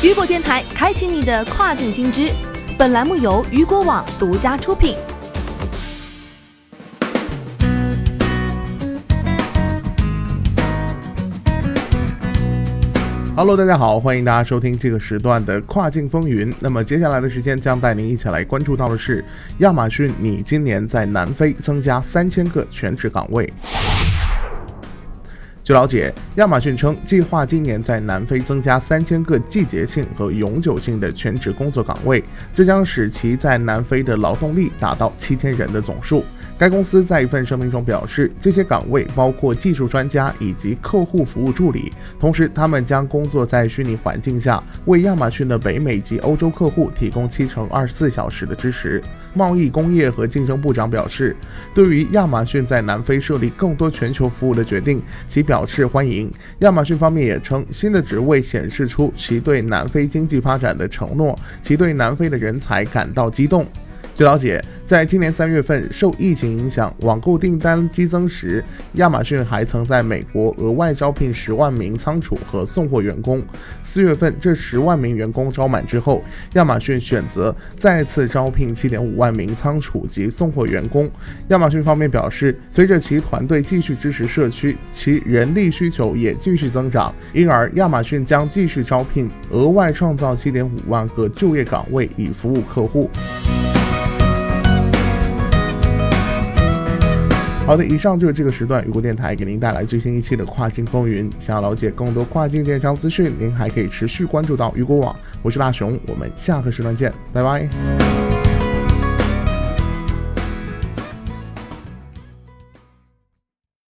雨果电台开启你的跨境新知。本栏目由雨果网独家出品。Hello，大家好，欢迎大家收听这个时段的跨境风云。那么接下来的时间将带您一起来关注到的是，亚马逊拟今年在南非增加三千个全职岗位。据了解，亚马逊称计划今年在南非增加三千个季节性和永久性的全职工作岗位，这将使其在南非的劳动力达到七千人的总数。该公司在一份声明中表示，这些岗位包括技术专家以及客户服务助理，同时他们将工作在虚拟环境下，为亚马逊的北美及欧洲客户提供七乘二十四小时的支持。贸易、工业和竞争部长表示，对于亚马逊在南非设立更多全球服务的决定，其表示欢迎。亚马逊方面也称，新的职位显示出其对南非经济发展的承诺，其对南非的人才感到激动。据了解，在今年三月份受疫情影响，网购订单激增时，亚马逊还曾在美国额外招聘十万名仓储和送货员工。四月份，这十万名员工招满之后，亚马逊选择再次招聘七点五万名仓储及送货员工。亚马逊方面表示，随着其团队继续支持社区，其人力需求也继续增长，因而亚马逊将继续招聘，额外创造七点五万个就业岗位以服务客户。好的，以上就是这个时段雨果电台给您带来最新一期的跨境风云。想要了解更多跨境电商资讯，您还可以持续关注到雨果网。我是大熊，我们下个时段见，拜拜。